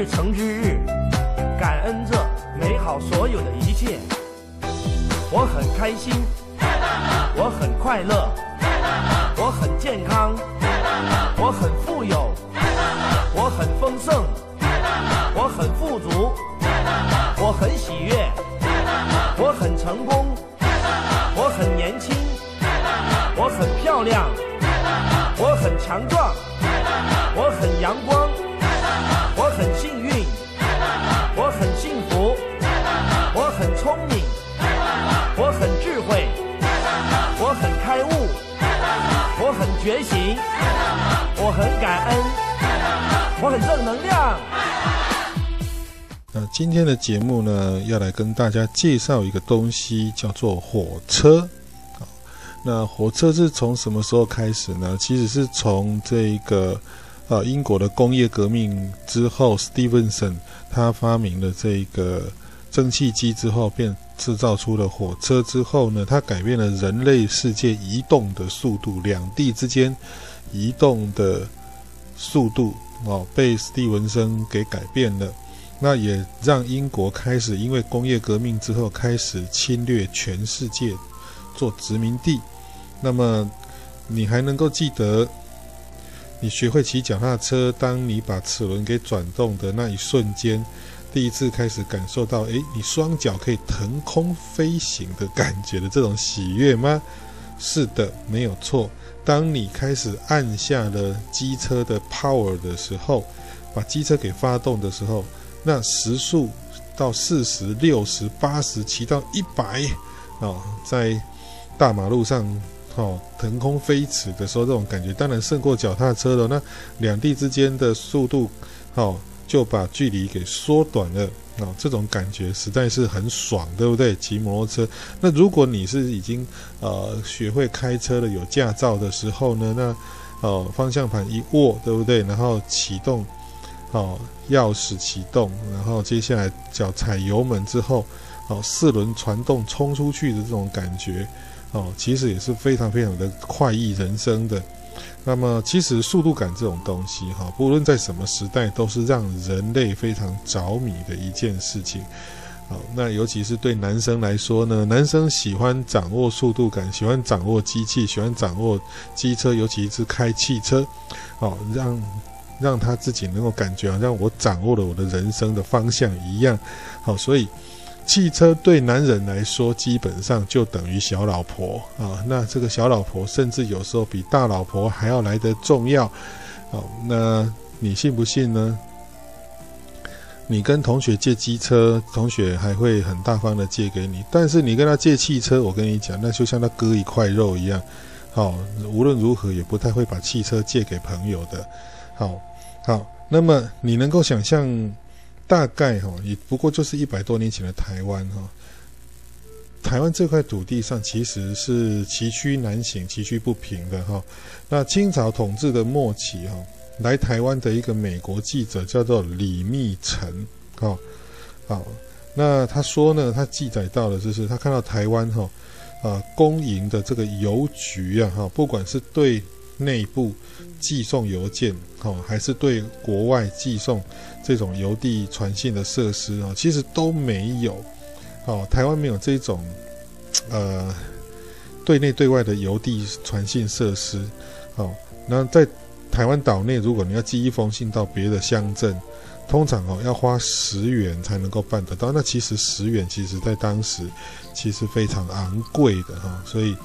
日成之日，感恩这美好所有的一切。我很开心，我很快乐，我很健康，我很觉醒，我很感恩，我很正能量。那今天的节目呢，要来跟大家介绍一个东西，叫做火车。那火车是从什么时候开始呢？其实是从这个呃英国的工业革命之后，Stephenson 他发明了这个蒸汽机之后，变制造出了火车之后呢，它改变了人类世界移动的速度，两地之间移动的速度哦，被史蒂文森给改变了。那也让英国开始，因为工业革命之后开始侵略全世界，做殖民地。那么你还能够记得，你学会骑脚踏车，当你把齿轮给转动的那一瞬间，第一次开始感受到，诶，你双脚可以腾空飞行的感觉的这种喜悦吗？是的，没有错。当你开始按下了机车的 power 的时候，把机车给发动的时候。那时速到四十六十八十骑到一百哦，在大马路上哦腾空飞驰的时候，这种感觉当然胜过脚踏车了。那两地之间的速度哦，就把距离给缩短了哦，这种感觉实在是很爽，对不对？骑摩托车。那如果你是已经呃学会开车了，有驾照的时候呢，那哦方向盘一握，对不对？然后启动。哦，钥匙启动，然后接下来脚踩油门之后，哦，四轮传动冲出去的这种感觉，哦，其实也是非常非常的快意人生的。那么，其实速度感这种东西，哈、不论在什么时代，都是让人类非常着迷的一件事情。好、那尤其是对男生来说呢，男生喜欢掌握速度感，喜欢掌握机器，喜欢掌握机车，尤其是开汽车，好，让。让他自己能够感觉好像我掌握了我的人生的方向一样，好，所以汽车对男人来说基本上就等于小老婆啊。那这个小老婆甚至有时候比大老婆还要来得重要。好，那你信不信呢？你跟同学借机车，同学还会很大方的借给你，但是你跟他借汽车，我跟你讲，那就像他割一块肉一样。好，无论如何也不太会把汽车借给朋友的。好。好，那么你能够想象，大概哈，也不过就是一百多年前的台湾哈。台湾这块土地上其实是崎岖难行、崎岖不平的哈。那清朝统治的末期哈，来台湾的一个美国记者叫做李密臣，哈，好，那他说呢，他记载到的就是他看到台湾哈，啊，公营的这个邮局啊，哈，不管是对。内部寄送邮件，哦，还是对国外寄送这种邮递传信的设施啊，其实都没有，哦，台湾没有这种，呃，对内对外的邮递传信设施，哦，那在台湾岛内，如果你要寄一封信到别的乡镇，通常哦要花十元才能够办得到，那其实十元其实在当时其实非常昂贵的哈，所以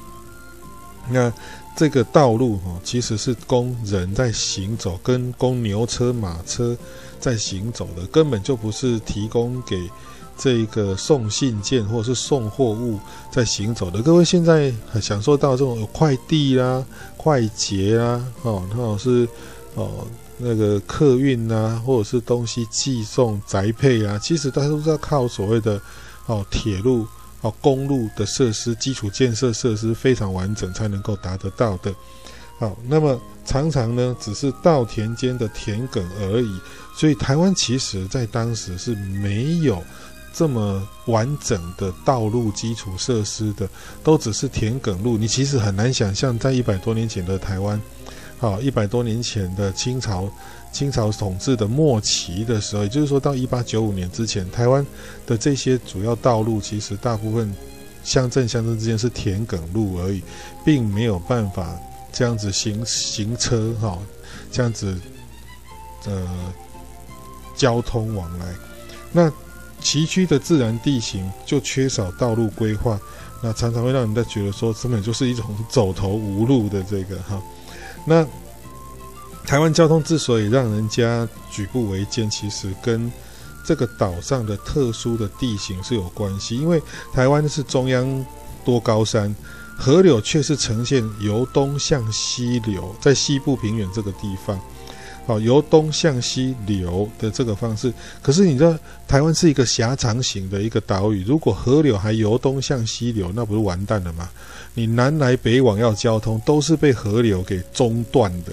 那。这个道路哈，其实是供人在行走，跟供牛车、马车在行走的，根本就不是提供给这个送信件或者是送货物在行走的。各位现在很享受到这种有快递啦、快捷啦，哦，那种是哦那个客运啊，或者是东西寄送宅配啊，其实大家都是要靠所谓的哦铁路。哦，公路的设施、基础建设设施非常完整，才能够达得到的。好，那么常常呢，只是稻田间的田埂而已。所以台湾其实在当时是没有这么完整的道路基础设施的，都只是田埂路。你其实很难想象，在一百多年前的台湾，好，一百多年前的清朝，清朝统治的末期的时候，也就是说到一八九五年之前，台湾的这些主要道路，其实大部分乡镇乡镇之间是田埂路而已，并没有办法这样子行行车哈，这样子呃交通往来。那崎岖的自然地形就缺少道路规划，那常常会让人家觉得说，根本就是一种走投无路的这个哈。那台湾交通之所以让人家举步维艰，其实跟这个岛上的特殊的地形是有关系。因为台湾是中央多高山，河流却是呈现由东向西流，在西部平原这个地方，好，由东向西流的这个方式。可是你知道，台湾是一个狭长型的一个岛屿，如果河流还由东向西流，那不是完蛋了吗？你南来北往要交通，都是被河流给中断的。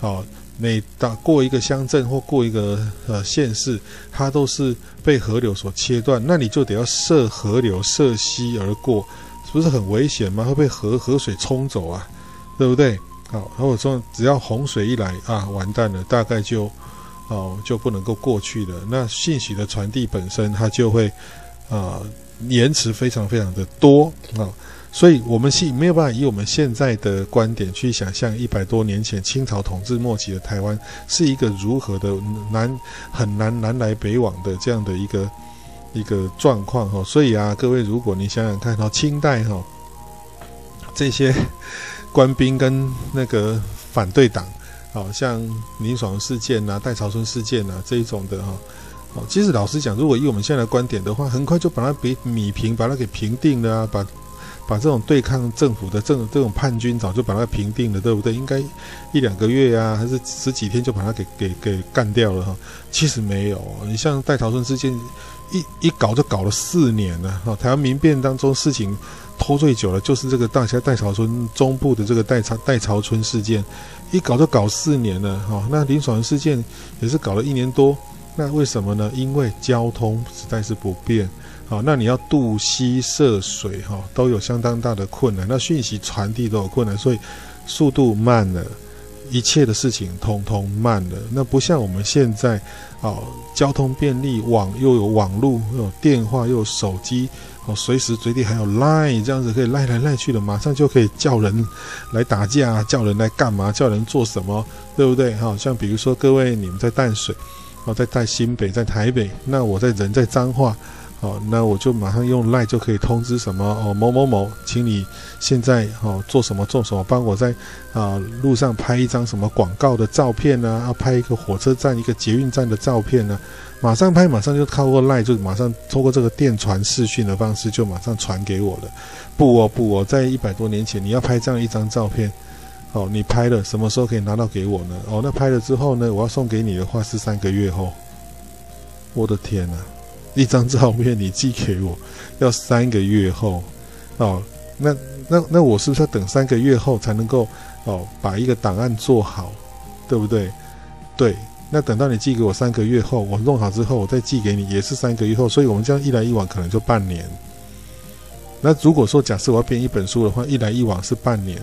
好，每打过一个乡镇或过一个呃县市，它都是被河流所切断。那你就得要涉河流涉溪而过，是不是很危险吗？会被河河水冲走啊，对不对？好，如果说只要洪水一来啊，完蛋了，大概就哦就不能够过去了。那信息的传递本身，它就会啊延迟非常非常的多啊。所以，我们是没有办法以我们现在的观点去想象一百多年前清朝统治末期的台湾是一个如何的难很难南来北往的这样的一个一个状况哈。所以啊，各位，如果你想想看，哈，清代哈这些官兵跟那个反对党，好像林爽事件呐、戴潮春事件呐这一种的哈，哦，其实老实讲，如果以我们现在的观点的话，很快就把它给弭平，把它给平定了啊，把。把这种对抗政府的这种这种叛军早就把它平定了，对不对？应该一两个月、啊，还是十几天就把它给给给干掉了哈。其实没有，你像戴潮春事件，一一搞就搞了四年了哈。台湾民变当中事情拖最久了，就是这个大家戴潮春中部的这个戴潮戴潮春事件，一搞就搞四年了哈。那林爽事件也是搞了一年多，那为什么呢？因为交通实在是不便。好，那你要渡溪涉水，哈，都有相当大的困难。那讯息传递都有困难，所以速度慢了，一切的事情通通慢了。那不像我们现在，哦，交通便利，网又有网络，又有电话，又有手机，哦，随时随地还有 Line 这样子可以赖来赖去的，马上就可以叫人来打架，叫人来干嘛，叫人做什么，对不对？哈，像比如说各位你们在淡水，哦，在在新北，在台北，那我在人在彰化。好，那我就马上用 LINE 就可以通知什么哦，某某某，请你现在哦做什么做什么，帮我在啊路上拍一张什么广告的照片呢？啊拍一个火车站、一个捷运站的照片呢？马上拍，马上就靠过 LINE，就马上通过这个电传视讯的方式就马上传给我了。不哦不哦，在一百多年前，你要拍这样一张照片，哦，你拍了什么时候可以拿到给我呢？哦，那拍了之后呢，我要送给你的话是三个月后。我的天哪！一张照片你寄给我，要三个月后，哦，那那那我是不是要等三个月后才能够哦把一个档案做好，对不对？对，那等到你寄给我三个月后，我弄好之后我再寄给你，也是三个月后，所以我们这样一来一往可能就半年。那如果说假设我要编一本书的话，一来一往是半年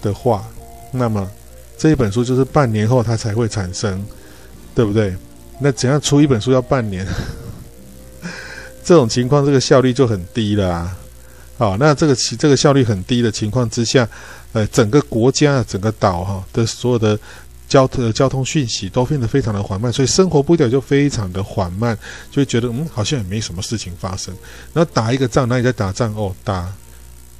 的话，那么这一本书就是半年后它才会产生，对不对？那怎样出一本书要半年？这种情况，这个效率就很低了啊！好，那这个其这个效率很低的情况之下，呃，整个国家、整个岛哈的所有的交通交通讯息都变得非常的缓慢，所以生活步调就非常的缓慢，就会觉得嗯，好像也没什么事情发生。然后打一个仗，哪里在打仗？哦，打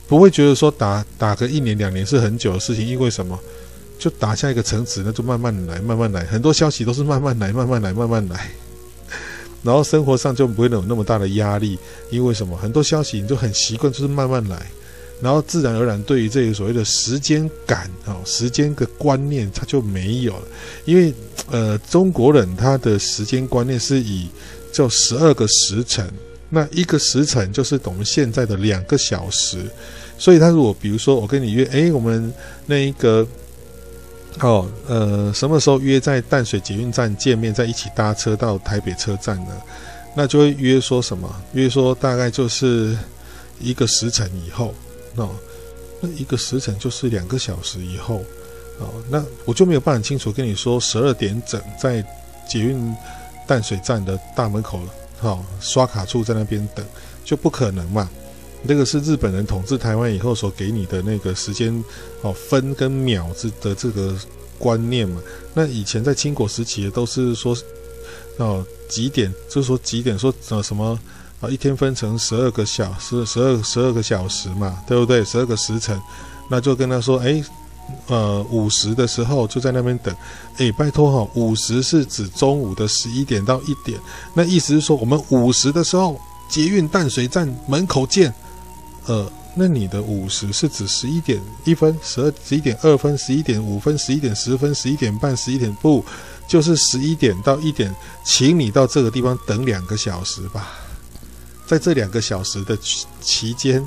不会觉得说打打个一年两年是很久的事情，因为什么？就打下一个城池，那就慢慢来，慢慢来，很多消息都是慢慢来，慢慢来，慢慢来。然后生活上就不会有那么大的压力，因为什么？很多消息你就很习惯，就是慢慢来，然后自然而然对于这个所谓的时间感啊、时间的观念，它就没有了。因为呃，中国人他的时间观念是以就十二个时辰，那一个时辰就是等于现在的两个小时，所以他如果比如说我跟你约，哎，我们那一个。哦，呃，什么时候约在淡水捷运站见面，再一起搭车到台北车站呢？那就会约说什么？约说大概就是一个时辰以后，哦，那一个时辰就是两个小时以后，哦，那我就没有办法清楚跟你说十二点整在捷运淡水站的大门口了，好、哦，刷卡处在那边等，就不可能嘛。这个是日本人统治台湾以后所给你的那个时间哦，分跟秒之的这个观念嘛。那以前在清国时期都是说哦几点，就是说几点说呃什么啊一天分成十二个小时，十二十二个小时嘛，对不对？十二个时辰，那就跟他说哎。呃，午时的时候就在那边等。诶，拜托哈，午时是指中午的十一点到一点。那意思是说，我们午时的时候，捷运淡水站门口见。呃，那你的午时是指十一点一分、十二、十一点二分、十一点五分、十一点十分、十一点半、十一点不，就是十一点到一点，请你到这个地方等两个小时吧。在这两个小时的期间，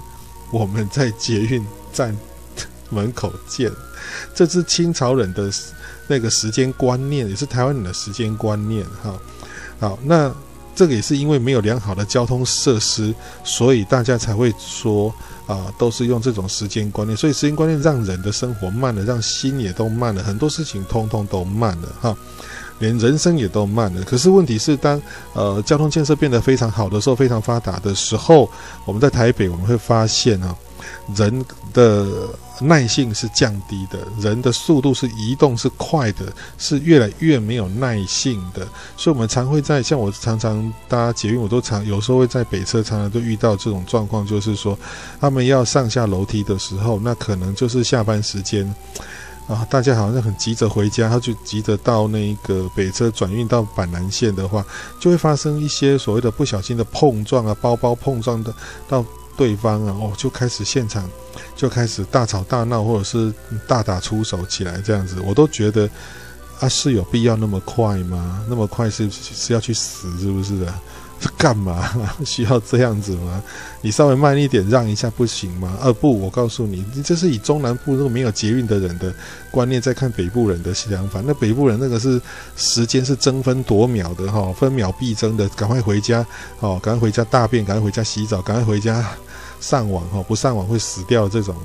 我们在捷运站 门口见。这是清朝人的那个时间观念，也是台湾人的时间观念。哈，好，那这个也是因为没有良好的交通设施，所以大家才会说啊，都是用这种时间观念。所以时间观念让人的生活慢了，让心也都慢了，很多事情通通都慢了。哈，连人生也都慢了。可是问题是，当呃交通建设变得非常好的时候，非常发达的时候，我们在台北我们会发现啊。人的耐性是降低的，人的速度是移动是快的，是越来越没有耐性的。所以，我们常会在像我常常搭捷运，我都常有时候会在北车常常都遇到这种状况，就是说他们要上下楼梯的时候，那可能就是下班时间啊，大家好像很急着回家，他就急着到那个北车转运到板南线的话，就会发生一些所谓的不小心的碰撞啊，包包碰撞的到。对方啊，哦，就开始现场就开始大吵大闹，或者是大打出手起来，这样子，我都觉得啊，是有必要那么快吗？那么快是是要去死是不是啊？干嘛？需要这样子吗？你稍微慢一点，让一下不行吗？呃，不，我告诉你，你这是以中南部那个没有捷运的人的观念在看北部人的想法。那北部人那个是时间是争分夺秒的哈，分秒必争的，赶快回家哦，赶快回家大便，赶快回家洗澡，赶快回家。上网哈，不上网会死掉这种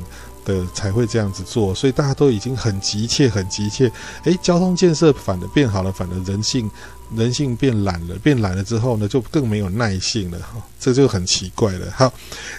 的才会这样子做，所以大家都已经很急切，很急切。诶，交通建设反而变好了，反而人性。人性变懒了，变懒了之后呢，就更没有耐性了哈，这就很奇怪了。好，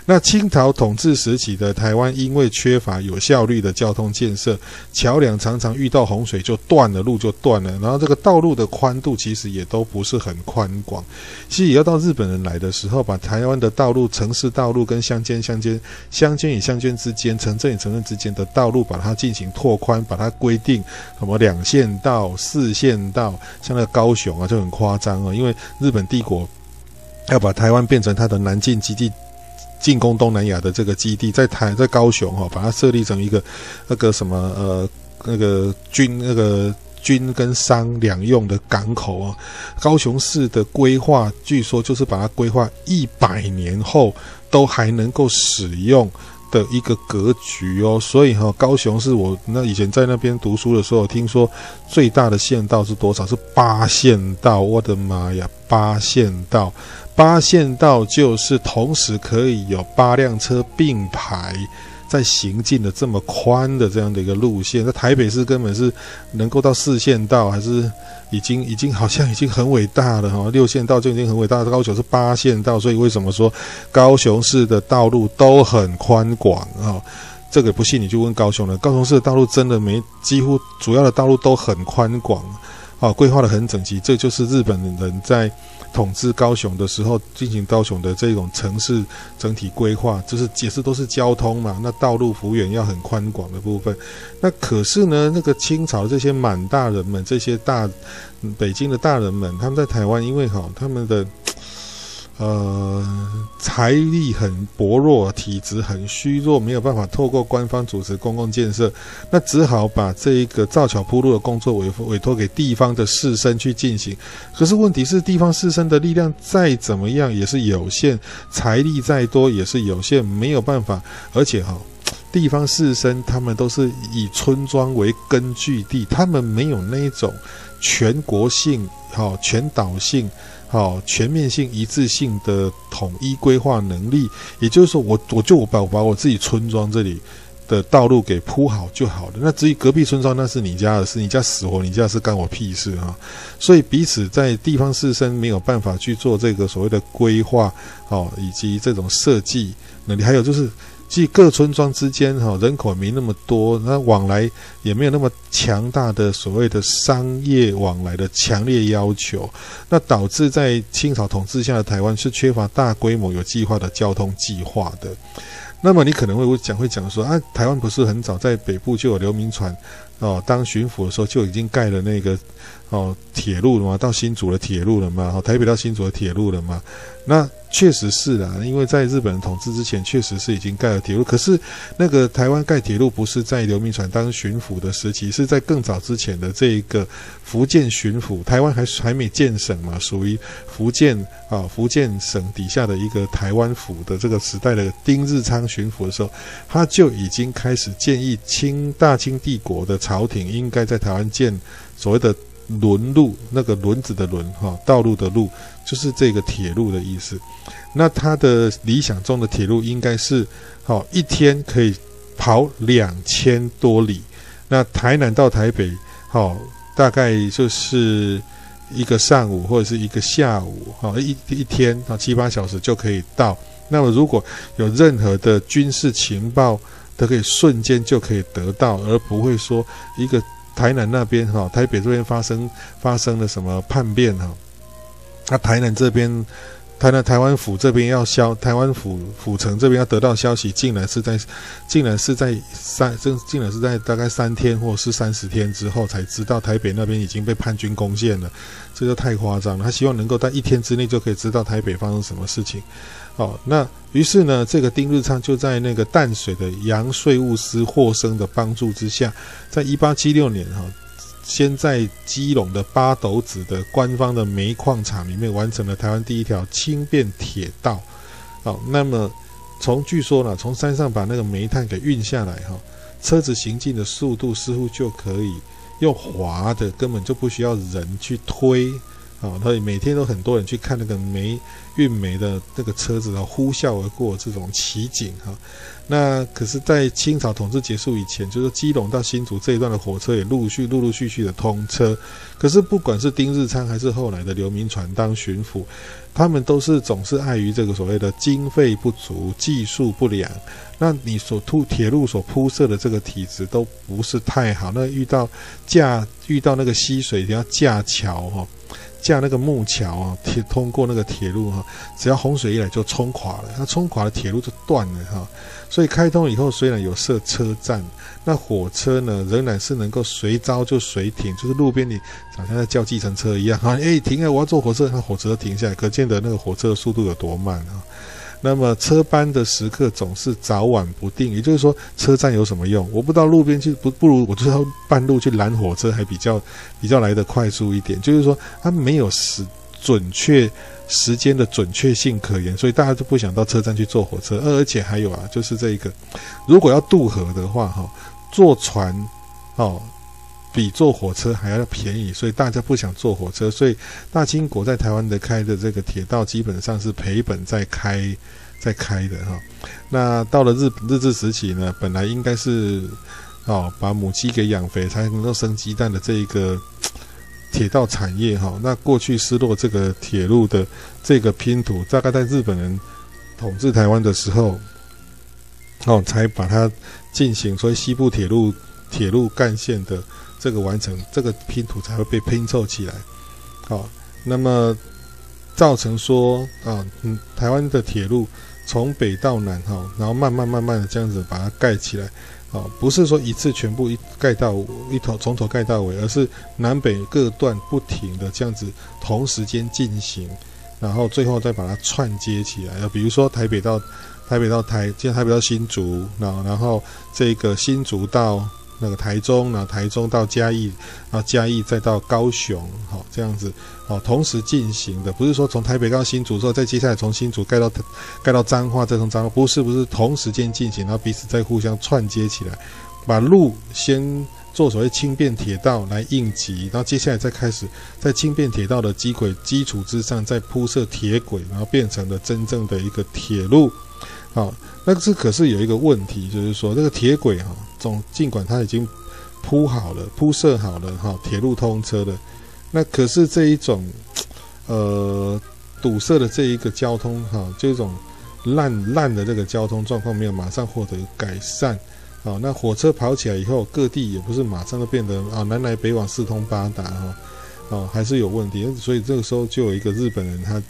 那清朝统治时期的台湾，因为缺乏有效率的交通建设，桥梁常常遇到洪水就断了，路就断了，然后这个道路的宽度其实也都不是很宽广。其实也要到日本人来的时候，把台湾的道路、城市道路跟乡间、乡间、乡间与乡间之间、城镇与城镇之间的道路，把它进行拓宽，把它规定什么两线道、四线道，像那个高雄。就很夸张啊，因为日本帝国要把台湾变成它的南进基地，进攻东南亚的这个基地，在台在高雄哈，把它设立成一个那个什么呃那个军那个军跟商两用的港口啊。高雄市的规划，据说就是把它规划一百年后都还能够使用。的一个格局哦，所以哈，高雄是我那以前在那边读书的时候，听说最大的县道是多少？是八县道。我的妈呀，八县道，八县道就是同时可以有八辆车并排。在行进的这么宽的这样的一个路线，在台北市根本是能够到四线道，还是已经已经好像已经很伟大了哈。六线道就已经很伟大，高雄是八线道，所以为什么说高雄市的道路都很宽广啊？这个不信你就问高雄了，高雄市的道路真的没，几乎主要的道路都很宽广啊，规划得很整齐，这就是日本人在。统治高雄的时候，进行高雄的这种城市整体规划，就是解释都是交通嘛，那道路幅员要很宽广的部分。那可是呢，那个清朝这些满大人们，这些大北京的大人们，他们在台湾，因为哈他们的。呃，财力很薄弱，体质很虚弱，没有办法透过官方主持公共建设，那只好把这一个造桥铺路的工作委委托给地方的士绅去进行。可是问题是，地方士绅的力量再怎么样也是有限，财力再多也是有限，没有办法。而且哈，地方士绅他们都是以村庄为根据地，他们没有那种全国性、哈全岛性。好，全面性、一致性的统一规划能力，也就是说我，我我就我把我把我自己村庄这里的道路给铺好就好了。那至于隔壁村庄，那是你家的事，你家死活，你家是干我屁事啊！所以彼此在地方士绅没有办法去做这个所谓的规划，哦，以及这种设计能力，还有就是。即各村庄之间，哈人口没那么多，那往来也没有那么强大的所谓的商业往来的强烈要求，那导致在清朝统治下的台湾是缺乏大规模有计划的交通计划的。那么你可能会讲会讲说啊，台湾不是很早在北部就有流民船哦，当巡抚的时候就已经盖了那个哦铁路了吗？到新竹的铁路了吗？哦，台北到新竹的铁路了吗？那。确实是啦，因为在日本统治之前，确实是已经盖了铁路。可是那个台湾盖铁路不是在刘铭传当巡抚的时期，是在更早之前的这一个福建巡抚，台湾还还没建省嘛，属于福建啊福建省底下的一个台湾府的这个时代的丁日昌巡抚的时候，他就已经开始建议清大清帝国的朝廷应该在台湾建所谓的。轮路，那个轮子的轮哈，道路的路就是这个铁路的意思。那他的理想中的铁路应该是，好一天可以跑两千多里。那台南到台北，好大概就是一个上午或者是一个下午，好一一天啊七八小时就可以到。那么如果有任何的军事情报，都可以瞬间就可以得到，而不会说一个。台南那边哈，台北这边发生发生了什么叛变哈？那台南这边，台南台湾府这边要消，台湾府府城这边要得到消息，竟然是在，竟然是在三，这竟然是在大概三天或是三十天之后才知道台北那边已经被叛军攻陷了，这就太夸张了。他希望能够在一天之内就可以知道台北发生什么事情。好，那于是呢，这个丁日昌就在那个淡水的洋税务司霍生的帮助之下，在一八七六年哈，先在基隆的八斗子的官方的煤矿厂里面完成了台湾第一条轻便铁道。好，那么从据说呢，从山上把那个煤炭给运下来哈，车子行进的速度似乎就可以用滑的，根本就不需要人去推。啊，所以每天都很多人去看那个煤运煤的那个车子啊，呼啸而过这种奇景哈。那可是，在清朝统治结束以前，就是基隆到新竹这一段的火车也陆续、陆陆续续的通车。可是，不管是丁日昌还是后来的刘铭传当巡抚，他们都是总是碍于这个所谓的经费不足、技术不良。那你所铺铁路所铺设的这个体质都不是太好。那遇到架遇到那个溪水，要架桥哈。架那个木桥啊，铁通过那个铁路哈，只要洪水一来就冲垮了，它冲垮了铁路就断了哈。所以开通以后，虽然有设车站，那火车呢仍然是能够随招就随停，就是路边你好像在叫计程车一样哈，哎停啊，我要坐火车，那火车停下来，可见得那个火车的速度有多慢啊。那么车班的时刻总是早晚不定，也就是说，车站有什么用？我不到路边去，不不如我就到半路去拦火车，还比较比较来得快速一点。就是说，它没有时准确时间的准确性可言，所以大家就不想到车站去坐火车。而且还有啊，就是这一个，如果要渡河的话，哈，坐船，哦，比坐火车还要便宜，所以大家不想坐火车。所以大清国在台湾的开的这个铁道，基本上是赔本在开。在开的哈，那到了日日治时期呢，本来应该是哦把母鸡给养肥才能够生鸡蛋的这一个铁道产业哈，那过去失落这个铁路的这个拼图，大概在日本人统治台湾的时候，哦才把它进行，所以西部铁路铁路干线的这个完成，这个拼图才会被拼凑起来，好，那么造成说啊，嗯，台湾的铁路。从北到南哈，然后慢慢慢慢的这样子把它盖起来，啊，不是说一次全部一盖到一头从头盖到尾，而是南北各段不停的这样子同时间进行，然后最后再把它串接起来。啊比如说台北到台北到台，接台北到新竹，然后然后这个新竹到。那个台中，然后台中到嘉义，然后嘉义再到高雄，好，这样子，好，同时进行的，不是说从台北到新竹之后，再接下来从新竹盖到盖到彰化，再从彰化，不是不是同时间进行，然后彼此再互相串接起来，把路先做所谓轻便铁道来应急，然后接下来再开始在轻便铁道的基轨基础之上再铺设铁轨，然后变成了真正的一个铁路。好，那这可是有一个问题，就是说这个铁轨哈，总尽管它已经铺好了、铺设好了哈，铁路通车的，那可是这一种呃堵塞的这一个交通哈，这种烂烂的这个交通状况没有马上获得改善。好，那火车跑起来以后，各地也不是马上都变得啊南来北往四通八达哈，哦还是有问题。所以这个时候就有一个日本人他。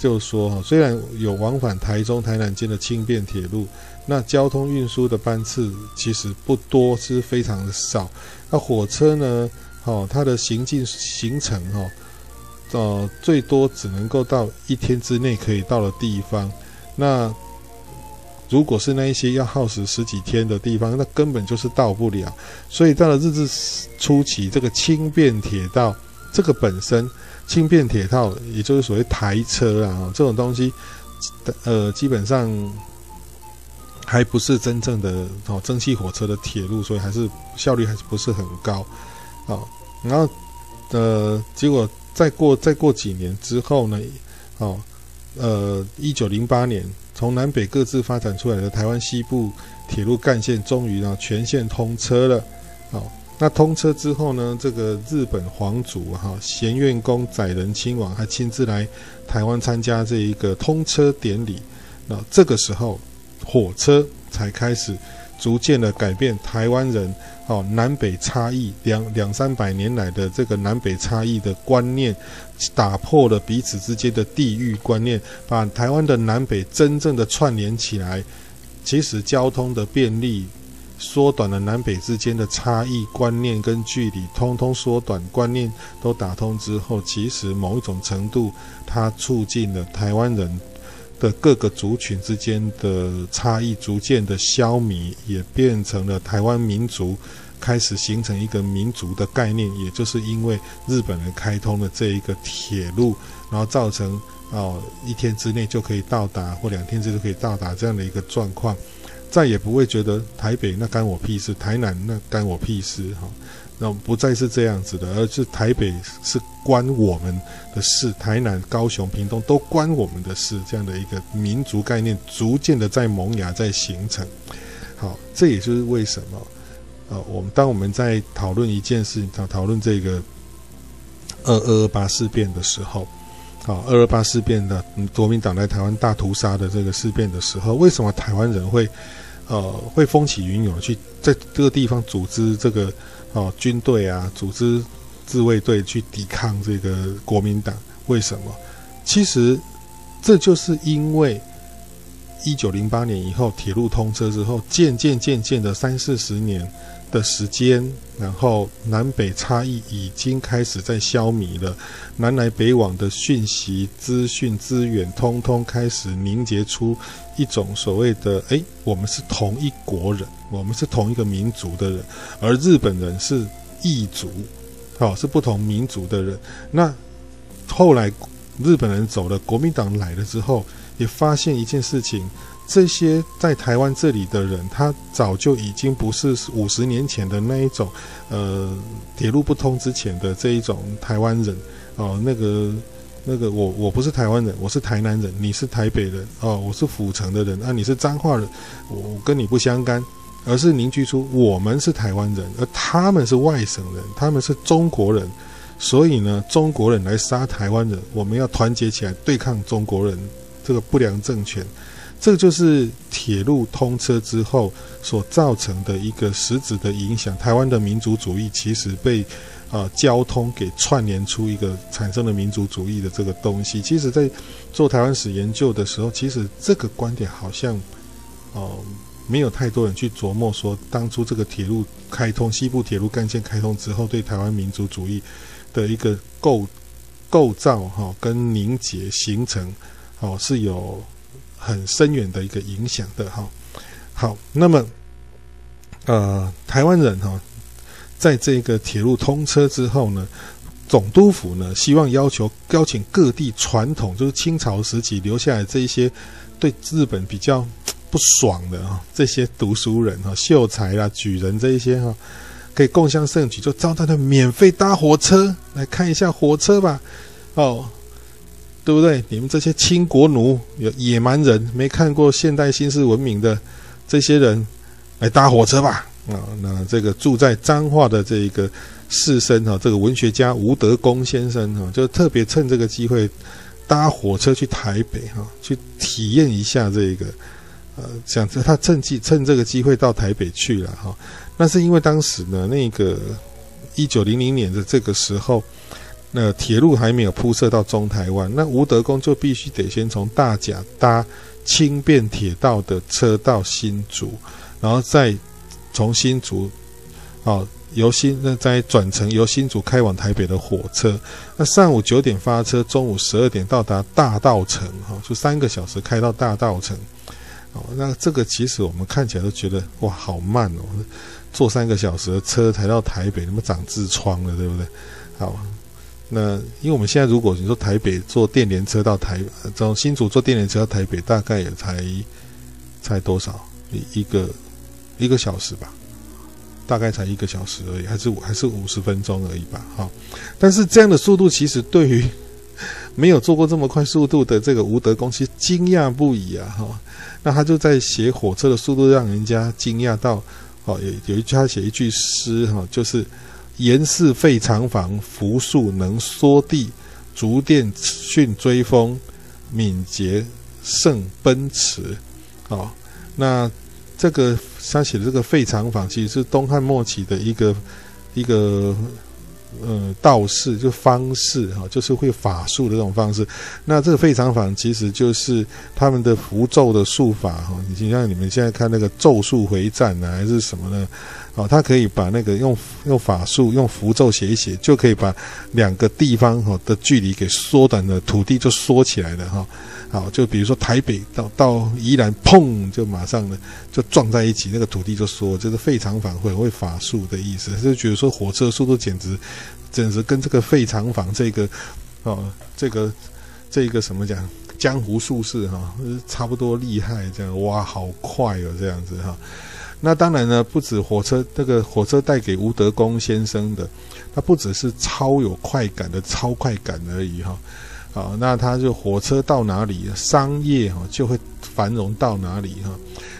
就说哈，虽然有往返台中、台南间的轻便铁路，那交通运输的班次其实不多，是非常的少。那火车呢？哦，它的行进行程哈，呃，最多只能够到一天之内可以到的地方。那如果是那一些要耗时十几天的地方，那根本就是到不了。所以到了日治初期，这个轻便铁道这个本身。轻便铁道，也就是所谓台车啊，这种东西，呃，基本上还不是真正的哦，蒸汽火车的铁路，所以还是效率还是不是很高，啊，然后呃，结果再过再过几年之后呢，哦，呃，一九零八年，从南北各自发展出来的台湾西部铁路干线，终于呢全线通车了，好。那通车之后呢，这个日本皇族哈贤院公载仁亲王还亲自来台湾参加这一个通车典礼。那这个时候，火车才开始逐渐的改变台湾人哦南北差异两两三百年来的这个南北差异的观念，打破了彼此之间的地域观念，把台湾的南北真正的串联起来。其实交通的便利。缩短了南北之间的差异观念跟距离，通通缩短，观念都打通之后，其实某一种程度，它促进了台湾人的各个族群之间的差异逐渐的消弭，也变成了台湾民族开始形成一个民族的概念。也就是因为日本人开通了这一个铁路，然后造成哦一天之内就可以到达，或两天之内就可以到达这样的一个状况。再也不会觉得台北那干我屁事，台南那干我屁事哈，那不再是这样子的，而是台北是关我们的事，台南、高雄、屏东都关我们的事，这样的一个民族概念逐渐的在萌芽，在形成。好，这也就是为什么，呃，我们当我们在讨论一件事情，讨讨论这个二二二八事变的时候。好，二二八事变的国民党来台湾大屠杀的这个事变的时候，为什么台湾人会，呃，会风起云涌去在这个地方组织这个哦军队啊，组织自卫队去抵抗这个国民党？为什么？其实这就是因为一九零八年以后铁路通车之后，渐渐渐渐的三四十年。的时间，然后南北差异已经开始在消弭了，南来北往的讯息、资讯、资源，通通开始凝结出一种所谓的“哎，我们是同一国人，我们是同一个民族的人”，而日本人是异族，好，是不同民族的人。那后来日本人走了，国民党来了之后，也发现一件事情。这些在台湾这里的人，他早就已经不是五十年前的那一种，呃，铁路不通之前的这一种台湾人哦。那个那个，我我不是台湾人，我是台南人，你是台北人哦，我是府城的人啊，你是彰化人，我跟你不相干，而是凝聚出我们是台湾人，而他们是外省人，他们是中国人，所以呢，中国人来杀台湾人，我们要团结起来对抗中国人这个不良政权。这就是铁路通车之后所造成的一个实质的影响。台湾的民族主义其实被啊、呃、交通给串联出一个产生了民族主义的这个东西。其实，在做台湾史研究的时候，其实这个观点好像哦、呃、没有太多人去琢磨说，当初这个铁路开通，西部铁路干线开通之后，对台湾民族主义的一个构构造哈、跟凝结形成哦是有。很深远的一个影响的哈，好，那么呃，台湾人哈，在这个铁路通车之后呢，总督府呢希望要求邀请各地传统，就是清朝时期留下来这一些对日本比较不爽的啊，这些读书人哈，秀才啦、举人这一些哈，可以共襄盛举，就招待他免费搭火车来看一下火车吧，哦。对不对？你们这些清国奴、有野蛮人，没看过现代新式文明的这些人，来搭火车吧！啊，那这个住在彰化的这一个士绅哈，这个文学家吴德功先生哈，就特别趁这个机会搭火车去台北哈，去体验一下这个，呃，想着他趁机趁这个机会到台北去了哈。那是因为当时呢，那个一九零零年的这个时候。那铁路还没有铺设到中台湾，那吴德公就必须得先从大甲搭轻便铁道的车到新竹，然后再从新竹，哦，由新那再转乘由新竹开往台北的火车。那上午九点发车，中午十二点到达大道城，哈，就三个小时开到大道城。哦，那这个其实我们看起来都觉得哇，好慢哦，坐三个小时的车才到台北，那么长痔疮了，对不对？好。那因为我们现在如果你说台北坐电联车到台，从新竹坐电联车到台北，大概也才才多少一一个一个小时吧，大概才一个小时而已，还是还是五十分钟而已吧，哈。但是这样的速度，其实对于 没有坐过这么快速度的这个吴德公，其实惊讶不已啊，哈。那他就在写火车的速度，让人家惊讶到，哦，有有一句他写一句诗，哈，就是。严氏废长房，扶树能缩地；逐电迅追风，敏捷胜奔驰。哦，那这个他写的这个废长房，其实是东汉末期的一个一个呃道士，就方式哈，就是会法术的这种方式。那这个费长房其实就是他们的符咒的术法哈。你像你们现在看那个咒术回战呢，还是什么呢？哦，他可以把那个用用法术、用符咒写一写，就可以把两个地方哈的距离给缩短了，土地就缩起来了哈。好，就比如说台北到到宜兰，砰，就马上呢就撞在一起，那个土地就说，就是废厂坊会会法术的意思。就觉得说火车速度简直简直跟这个废厂坊这个哦这个这个什么讲江湖术士哈差不多厉害，这样哇好快哦这样子哈。那当然呢，不止火车，这个火车带给吴德功先生的，它不只是超有快感的超快感而已哈。好，那他就火车到哪里，商业哈就会繁荣到哪里哈。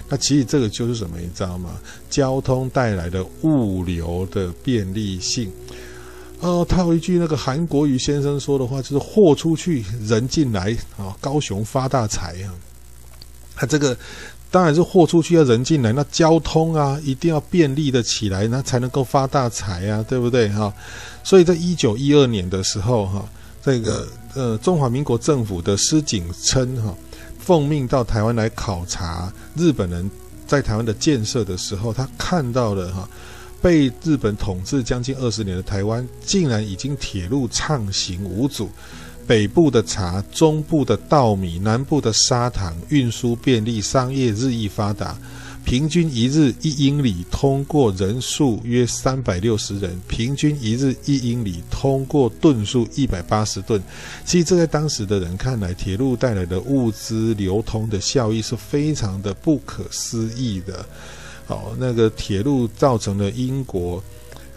那其实这个就是什么，你知道吗？交通带来的物流的便利性。哦，他有一句那个韩国瑜先生说的话，就是货出去，人进来啊，高雄发大财啊。他这个。当然是货出去要人进来，那交通啊一定要便利的起来，那才能够发大财啊，对不对哈？所以在一九一二年的时候哈，这个呃中华民国政府的施景琛哈奉命到台湾来考察日本人在台湾的建设的时候，他看到了哈被日本统治将近二十年的台湾，竟然已经铁路畅行无阻。北部的茶，中部的稻米，南部的砂糖，运输便利，商业日益发达。平均一日一英里通过人数约三百六十人，平均一日一英里通过吨数一百八十吨。其实这在当时的人看来，铁路带来的物资流通的效益是非常的不可思议的。好，那个铁路造成了英国。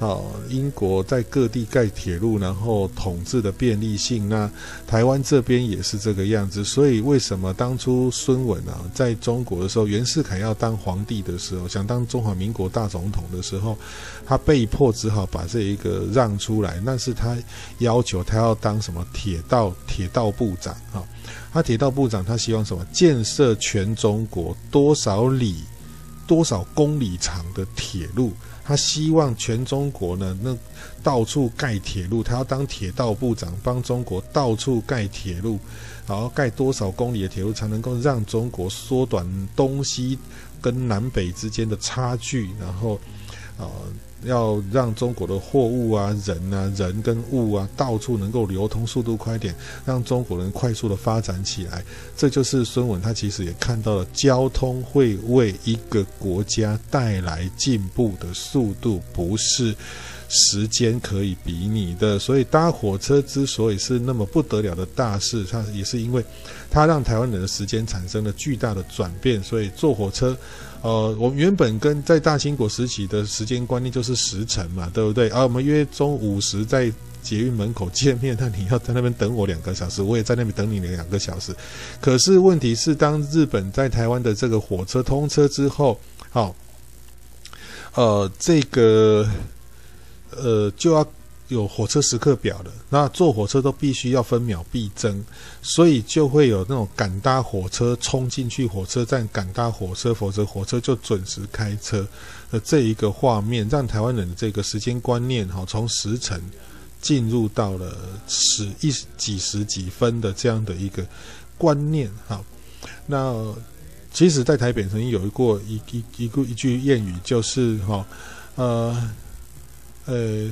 好，英国在各地盖铁路，然后统治的便利性。那台湾这边也是这个样子。所以为什么当初孙文啊，在中国的时候，袁世凯要当皇帝的时候，想当中华民国大总统的时候，他被迫只好把这一个让出来。那是他要求他要当什么铁道铁道部长啊？他铁道部长，他希望什么？建设全中国多少里、多少公里长的铁路？他希望全中国呢，那到处盖铁路，他要当铁道部长，帮中国到处盖铁路，然后盖多少公里的铁路才能够让中国缩短东西跟南北之间的差距，然后，啊、呃。要让中国的货物啊、人啊、人跟物啊，到处能够流通，速度快点，让中国人快速的发展起来。这就是孙文他其实也看到了，交通会为一个国家带来进步的速度，不是时间可以比拟的。所以搭火车之所以是那么不得了的大事，它也是因为它让台湾人的时间产生了巨大的转变。所以坐火车。呃，我们原本跟在大清国时期的时间观念就是时辰嘛，对不对？而、啊、我们约中午时在捷运门口见面，那你要在那边等我两个小时，我也在那边等你两个小时。可是问题是，当日本在台湾的这个火车通车之后，好，呃，这个呃就要。有火车时刻表的，那坐火车都必须要分秒必争，所以就会有那种赶搭火车冲进去火车站赶搭火车，否则火车就准时开车的这一个画面，让台湾人的这个时间观念哈，从时辰进入到了十一几十几分的这样的一个观念哈。那其实，在台北曾经有一过一一一个一句谚语，就是哈呃呃。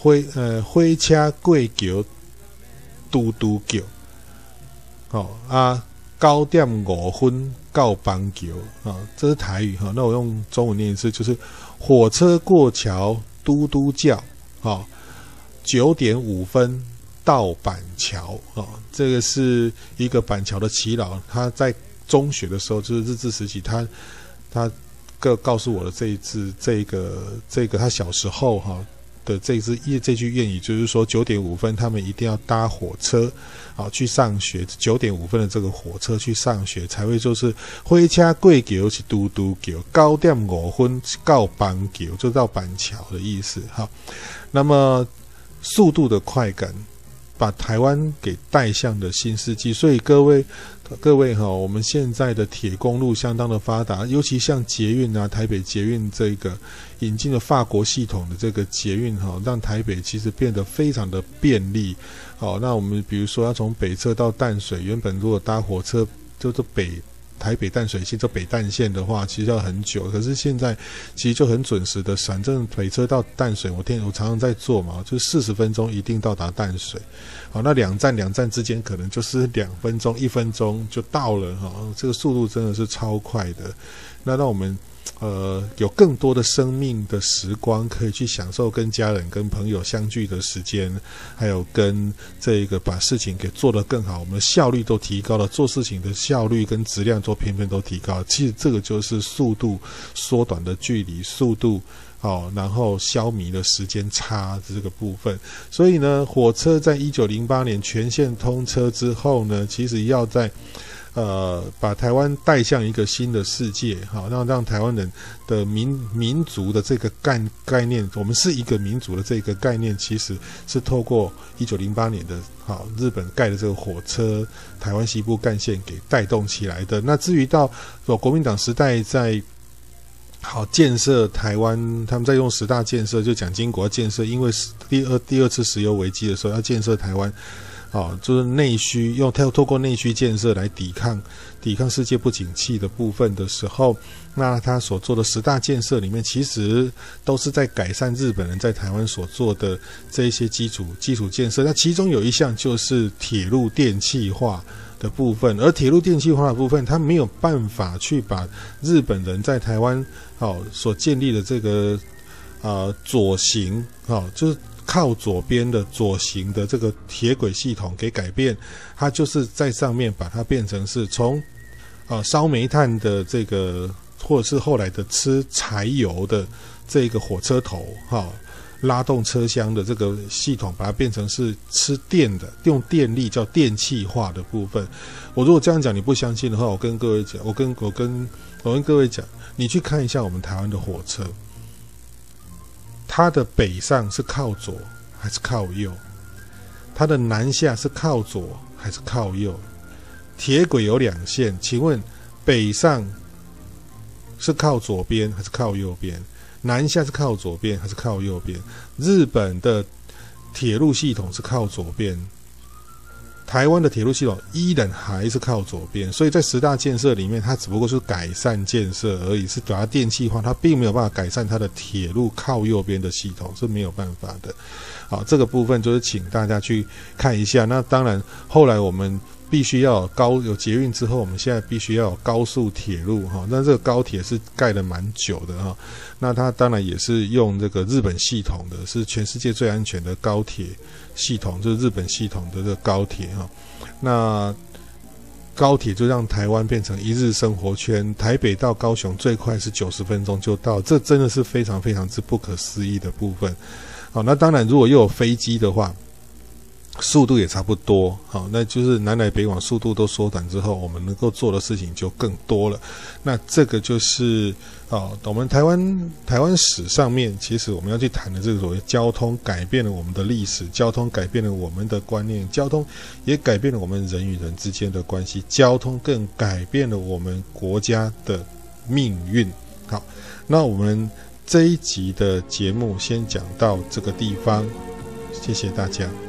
火呃火车过桥，嘟嘟叫，好啊，九点五分到板桥啊，这是台语哈。那我用中文念一次，就是火车过桥，嘟嘟叫，好，九点五分到板桥啊。这个是一个板桥的耆老，他在中学的时候，就是日治时期，他他告告诉我的这一次，这个这个他小时候哈。的这支这句谚语就是说，九点五分他们一定要搭火车，好去上学。九点五分的这个火车去上学，才会就是火车过桥是嘟嘟叫，九点五分到板桥就到板桥的意思。好，那么速度的快感，把台湾给带向了新世纪。所以各位。各位哈，我们现在的铁公路相当的发达，尤其像捷运啊，台北捷运这个引进了法国系统的这个捷运哈，让台北其实变得非常的便利。好，那我们比如说要从北侧到淡水，原本如果搭火车就是北。台北淡水线，这北淡线的话，其实要很久。可是现在其实就很准时的，反正北车到淡水，我天，我常常在坐嘛，就四十分钟一定到达淡水。好，那两站两站之间可能就是两分钟、一分钟就到了哈，这个速度真的是超快的。那让我们。呃，有更多的生命的时光可以去享受跟家人、跟朋友相聚的时间，还有跟这个把事情给做得更好，我们的效率都提高了，做事情的效率跟质量都偏偏都提高。其实这个就是速度缩短的距离，速度好，然后消弭了时间差这个部分。所以呢，火车在一九零八年全线通车之后呢，其实要在。呃，把台湾带向一个新的世界，好，让让台湾人的民民族的这个概概念，我们是一个民族的这个概念，其实是透过一九零八年的好日本盖的这个火车台湾西部干线给带动起来的。那至于到国民党时代在好建设台湾，他们在用十大建设，就蒋经国建设，因为第二第二次石油危机的时候要建设台湾。哦，就是内需用透透过内需建设来抵抗抵抗世界不景气的部分的时候，那他所做的十大建设里面，其实都是在改善日本人在台湾所做的这一些基础基础建设。那其中有一项就是铁路电气化的部分，而铁路电气化的部分，他没有办法去把日本人在台湾好所建立的这个啊左行啊，就是。靠左边的左行的这个铁轨系统给改变，它就是在上面把它变成是从啊烧煤炭的这个，或者是后来的吃柴油的这个火车头哈、拉动车厢的这个系统，把它变成是吃电的，用电力叫电气化的部分。我如果这样讲你不相信的话，我跟各位讲，我跟我跟我跟各位讲，你去看一下我们台湾的火车。它的北上是靠左还是靠右？它的南下是靠左还是靠右？铁轨有两线，请问北上是靠左边还是靠右边？南下是靠左边还是靠右边？日本的铁路系统是靠左边。台湾的铁路系统依然还是靠左边，所以在十大建设里面，它只不过是改善建设而已，是把它电气化，它并没有办法改善它的铁路靠右边的系统，是没有办法的。好，这个部分就是请大家去看一下。那当然，后来我们。必须要有高有捷运之后，我们现在必须要有高速铁路哈。那这个高铁是盖了蛮久的哈。那它当然也是用这个日本系统的，是全世界最安全的高铁系统，就是日本系统的这个高铁哈。那高铁就让台湾变成一日生活圈，台北到高雄最快是九十分钟就到，这真的是非常非常之不可思议的部分。好，那当然如果又有飞机的话。速度也差不多，好，那就是南来北往，速度都缩短之后，我们能够做的事情就更多了。那这个就是哦，我们台湾台湾史上面，其实我们要去谈的这个所谓交通改变了我们的历史，交通改变了我们的观念，交通也改变了我们人与人之间的关系，交通更改变了我们国家的命运。好，那我们这一集的节目先讲到这个地方，谢谢大家。